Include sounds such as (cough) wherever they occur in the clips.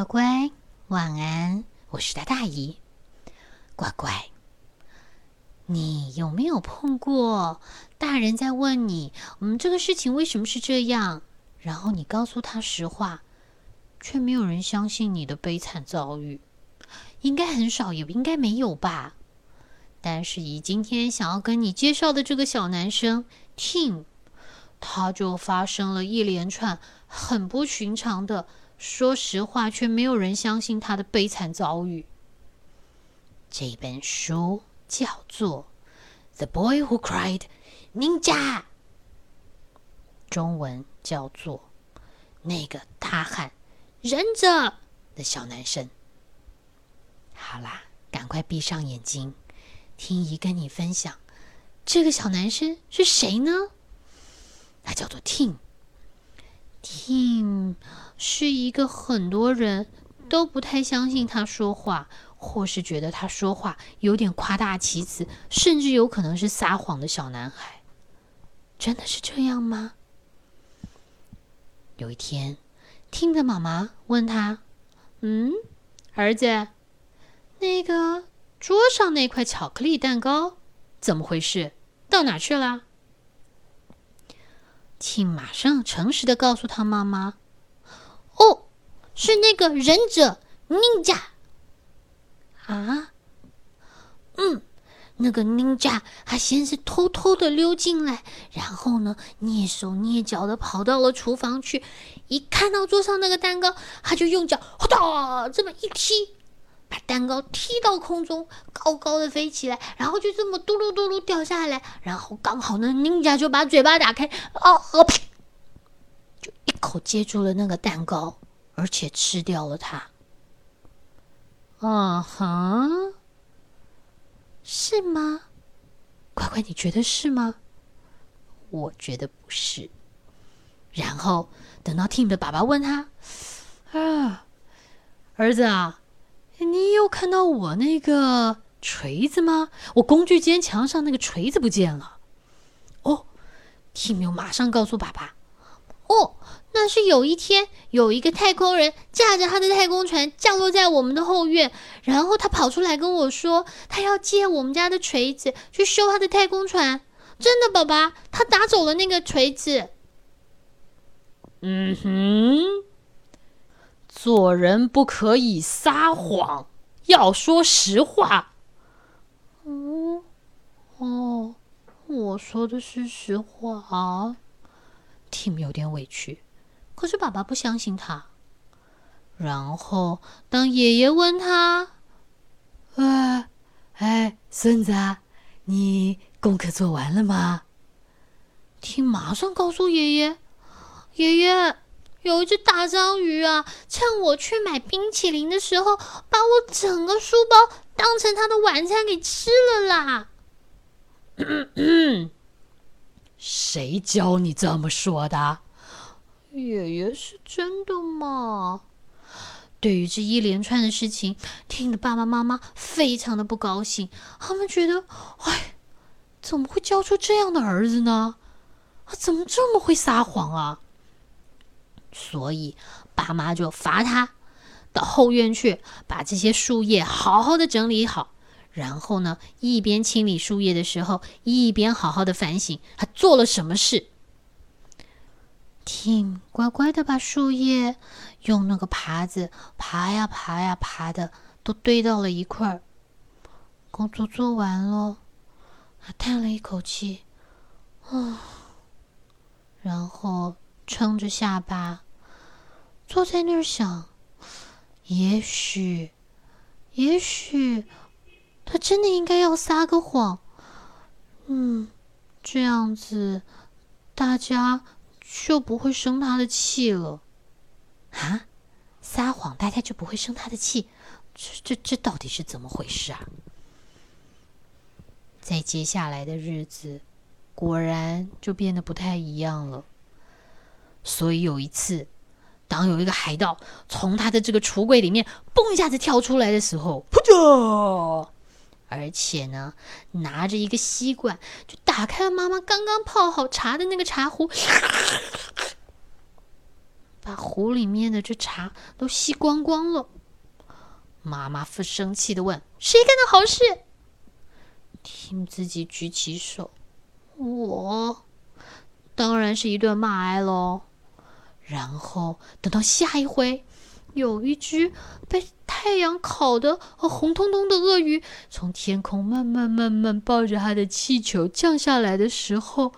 乖乖，晚安！我是他大姨。乖乖，你有没有碰过大人在问你，嗯，这个事情为什么是这样？然后你告诉他实话，却没有人相信你的悲惨遭遇？应该很少，也应该没有吧？但是以今天想要跟你介绍的这个小男生 Tim，他就发生了一连串很不寻常的。说实话，却没有人相信他的悲惨遭遇。这本书叫做《The Boy Who Cried Ninja》，中文叫做《那个大喊忍者的小男生》。好啦，赶快闭上眼睛，听姨跟你分享这个小男生是谁呢？他叫做 Tim。Tim 是一个很多人都不太相信他说话，或是觉得他说话有点夸大其词，甚至有可能是撒谎的小男孩。真的是这样吗？有一天，Tim 的妈妈问他：“嗯，儿子，那个桌上那块巧克力蛋糕怎么回事？到哪去了？”请马上诚实的告诉他妈妈：“哦，是那个忍者宁家啊，嗯，那个宁家他先是偷偷的溜进来，然后呢，蹑手蹑脚的跑到了厨房去，一看到桌上那个蛋糕，他就用脚哒这么一踢。”把蛋糕踢到空中，高高的飞起来，然后就这么嘟噜嘟噜掉下来，然后刚好呢，宁家就把嘴巴打开，啊啊，就一口接住了那个蛋糕，而且吃掉了它。啊哈，是吗？乖乖，你觉得是吗？我觉得不是。然后等到 Tim 的爸爸问他：“啊，儿子啊。”你有看到我那个锤子吗？我工具间墙上那个锤子不见了。哦，Tim 马上告诉爸爸：“哦，那是有一天有一个太空人驾着他的太空船降落在我们的后院，然后他跑出来跟我说，他要借我们家的锤子去修他的太空船。真的，爸爸，他打走了那个锤子。”嗯哼。做人不可以撒谎，要说实话。哦，哦，我说的是实话。Tim 有点委屈，可是爸爸不相信他。然后，当爷爷问他：“哎，哎，孙子，你功课做完了吗？”Tim 马上告诉爷爷：“爷爷。”有一只大章鱼啊，趁我去买冰淇淋的时候，把我整个书包当成他的晚餐给吃了啦！谁教你这么说的？爷爷是真的吗？对于这一连串的事情，听得爸爸妈妈非常的不高兴。他们觉得，哎，怎么会教出这样的儿子呢？啊怎么这么会撒谎啊？所以，爸妈就罚他到后院去，把这些树叶好好的整理好。然后呢，一边清理树叶的时候，一边好好的反省他做了什么事。听，乖乖的把树叶用那个耙子爬呀爬呀爬的，都堆到了一块儿。工作做完了，他叹了一口气，啊，然后。撑着下巴，坐在那儿想：也许，也许，他真的应该要撒个谎。嗯，这样子，大家就不会生他的气了。啊，撒谎大家就不会生他的气？这、这、这到底是怎么回事啊？在接下来的日子，果然就变得不太一样了。所以有一次，当有一个海盗从他的这个橱柜里面蹦一下子跳出来的时候，噗啾！而且呢，拿着一个吸管就打开了妈妈刚刚泡好茶的那个茶壶。(laughs) 把壶里面的这茶都吸光光了。妈妈不生气的问：“谁干的好事？”Tim 自己举起手：“我，当然是一顿骂挨喽。”然后等到下一回，有一只被太阳烤的红彤彤的鳄鱼从天空慢慢慢慢抱着它的气球降下来的时候，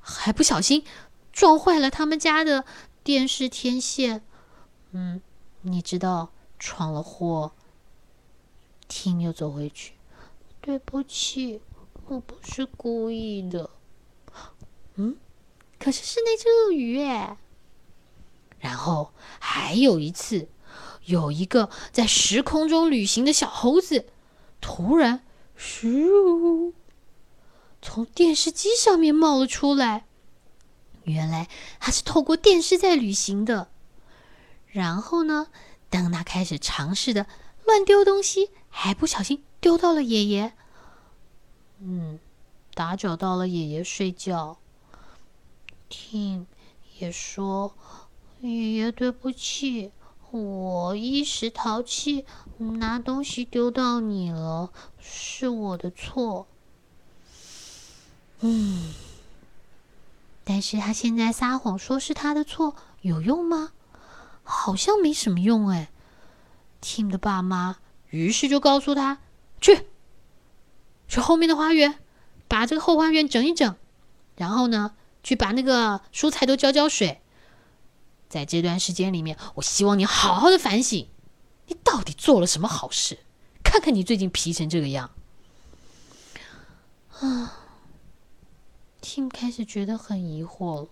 还不小心撞坏了他们家的电视天线。嗯，你知道。闯了祸，听又走回去。对不起，我不是故意的。嗯，可是是那只鳄鱼哎。然后还有一次，有一个在时空中旅行的小猴子，突然咻，从电视机上面冒了出来。原来他是透过电视在旅行的。然后呢？当他开始尝试的乱丢东西，还不小心丢到了爷爷。嗯，打搅到了爷爷睡觉。听也说：“爷爷对不起，我一时淘气，拿东西丢到你了，是我的错。”嗯，但是他现在撒谎说是他的错，有用吗？好像没什么用哎，Tim 的爸妈于是就告诉他去，去后面的花园，把这个后花园整一整，然后呢，去把那个蔬菜都浇浇水。在这段时间里面，我希望你好好的反省，你到底做了什么好事？看看你最近皮成这个样。啊，Tim 开始觉得很疑惑了。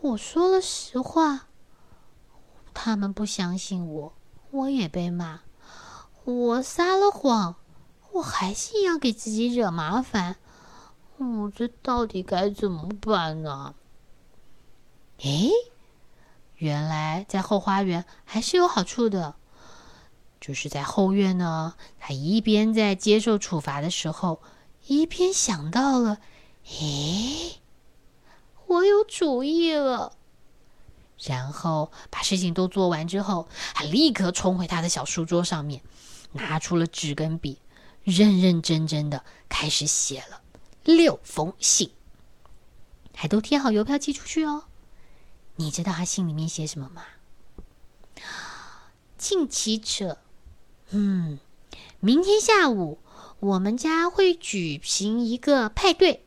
我说了实话。他们不相信我，我也被骂。我撒了谎，我还是一样给自己惹麻烦。我这到底该怎么办呢？诶，原来在后花园还是有好处的。就是在后院呢，他一边在接受处罚的时候，一边想到了：诶，我有主意了。然后把事情都做完之后，他立刻冲回他的小书桌上面，拿出了纸跟笔，认认真真的开始写了六封信，还都贴好邮票寄出去哦。你知道他信里面写什么吗？近期者，嗯，明天下午我们家会举行一个派对，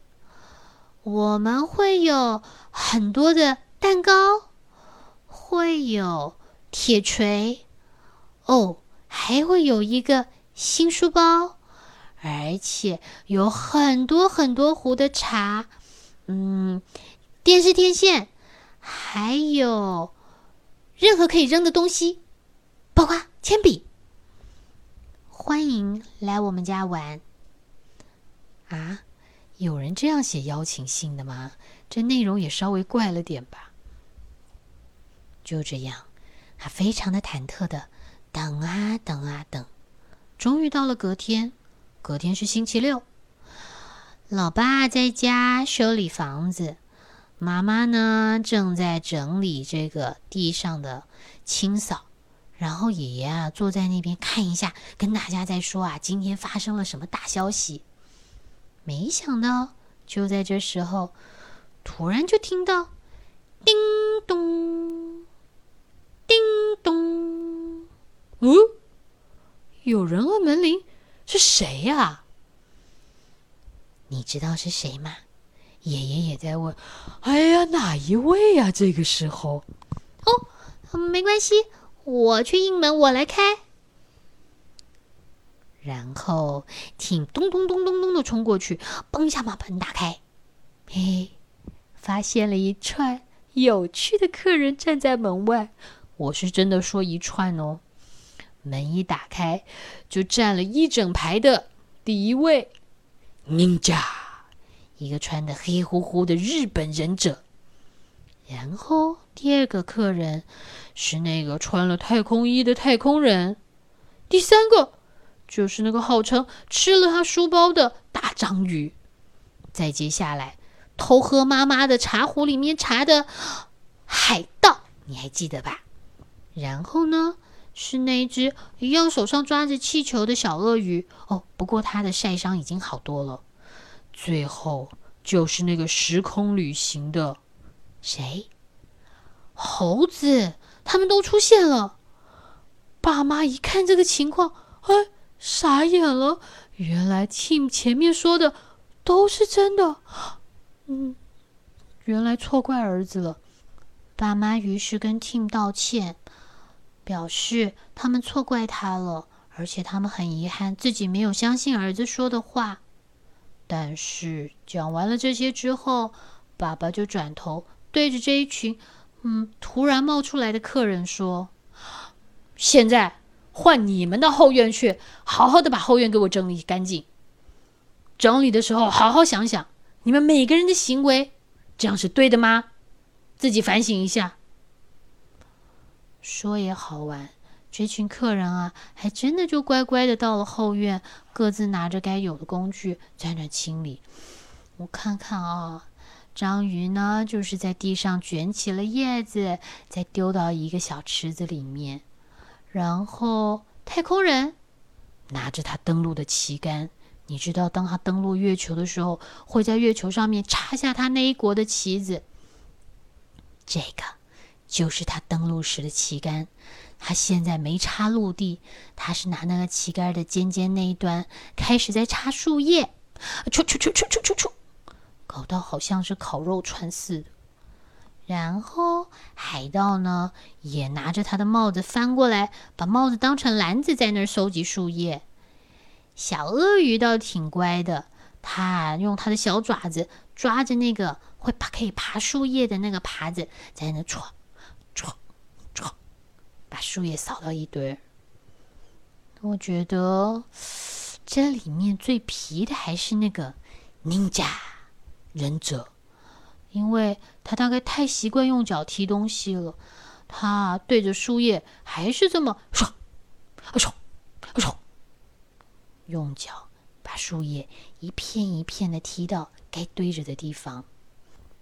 我们会有很多的蛋糕。会有铁锤哦，还会有一个新书包，而且有很多很多壶的茶，嗯，电视天线，还有任何可以扔的东西，包括铅笔。欢迎来我们家玩啊！有人这样写邀请信的吗？这内容也稍微怪了点吧。就这样，他非常的忐忑的等啊等啊等，终于到了隔天。隔天是星期六，老爸在家修理房子，妈妈呢正在整理这个地上的清扫，然后爷爷啊坐在那边看一下，跟大家在说啊今天发生了什么大消息。没想到就在这时候，突然就听到叮咚。叮咚！嗯，有人按门铃，是谁呀？你知道是谁吗？爷爷也在问。哎呀，哪一位呀？这个时候，哦，没关系，我去应门，我来开。然后，挺咚咚咚咚咚的冲过去，嘣一下把门打开，嘿，发现了一串有趣的客人站在门外。我是真的说一串哦，门一打开，就站了一整排的第一位，Ninja，一个穿的黑乎乎的日本忍者。然后第二个客人是那个穿了太空衣的太空人。第三个就是那个号称吃了他书包的大章鱼。再接下来偷喝妈妈的茶壶里面茶的海盗。你还记得吧？然后呢，是那只一样手上抓着气球的小鳄鱼。哦，不过它的晒伤已经好多了。最后就是那个时空旅行的谁？猴子，他们都出现了。爸妈一看这个情况，哎，傻眼了。原来 Tim 前面说的都是真的。嗯，原来错怪儿子了。爸妈于是跟 Tim 道歉，表示他们错怪他了，而且他们很遗憾自己没有相信儿子说的话。但是讲完了这些之后，爸爸就转头对着这一群嗯突然冒出来的客人说：“现在换你们到后院去，好好的把后院给我整理干净。整理的时候好好想想，你们每个人的行为，这样是对的吗？”自己反省一下。说也好玩，这群客人啊，还真的就乖乖的到了后院，各自拿着该有的工具在那清理。我看看啊，章鱼呢，就是在地上卷起了叶子，再丢到一个小池子里面。然后太空人拿着他登陆的旗杆，你知道，当他登陆月球的时候，会在月球上面插下他那一国的旗子。这个就是他登陆时的旗杆，他现在没插陆地，他是拿那个旗杆的尖尖那一端开始在插树叶，啾啾啾啾啾啾啾，搞到好像是烤肉串似的。然后海盗呢也拿着他的帽子翻过来，把帽子当成篮子在那儿收集树叶。小鳄鱼倒挺乖的，它用它的小爪子抓着那个。会爬可以爬树叶的那个耙子，在那戳戳戳，把树叶扫到一堆。我觉得这里面最皮的还是那个 ninja 忍者，因为他大概太习惯用脚踢东西了，他对着树叶还是这么唰唰唰，用脚把树叶一片一片的踢到该堆着的地方。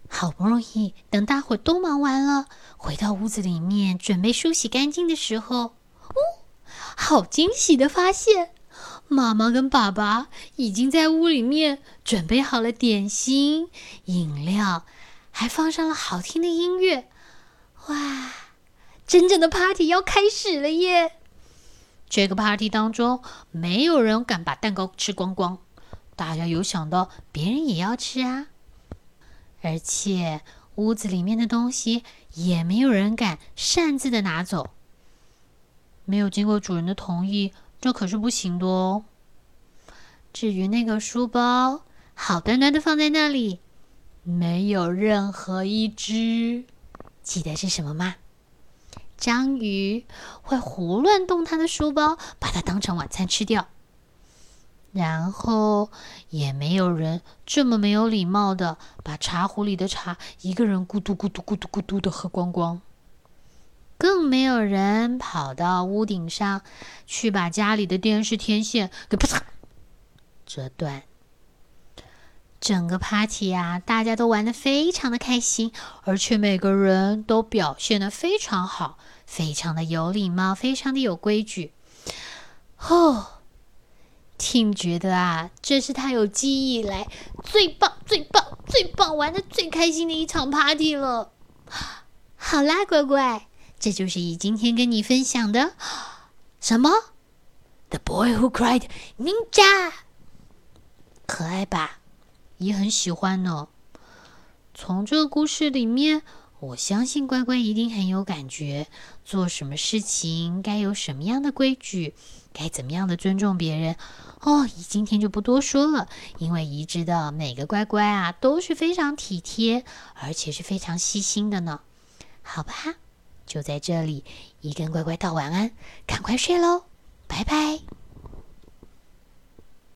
好不容易等大伙都忙完了，回到屋子里面准备梳洗干净的时候，哦，好惊喜的发现，妈妈跟爸爸已经在屋里面准备好了点心、饮料，还放上了好听的音乐。哇，真正的 party 要开始了耶！这个 party 当中，没有人敢把蛋糕吃光光，大家有想到别人也要吃啊。而且屋子里面的东西也没有人敢擅自的拿走，没有经过主人的同意，这可是不行的哦。至于那个书包，好端端的放在那里，没有任何一只记得是什么吗？章鱼会胡乱动它的书包，把它当成晚餐吃掉。然后也没有人这么没有礼貌的把茶壶里的茶一个人咕嘟咕嘟咕嘟咕嘟的喝光光，更没有人跑到屋顶上去把家里的电视天线给啪嚓折断。整个 party 啊，大家都玩的非常的开心，而且每个人都表现的非常好，非常的有礼貌，非常的有规矩。哦。Tim 觉得啊，这是他有记忆以来最棒、最棒、最棒、玩的最开心的一场 party 了。(sighs) 好啦，乖乖，这就是以今天跟你分享的 (gasps) 什么？The Boy Who Cried Ninja，可爱吧？也很喜欢呢。从这个故事里面，我相信乖乖一定很有感觉。做什么事情该有什么样的规矩？该怎么样的尊重别人？哦，姨今天就不多说了，因为姨知道每个乖乖啊都是非常体贴，而且是非常细心的呢。好吧，就在这里，姨跟乖乖道晚安，赶快睡喽，拜拜。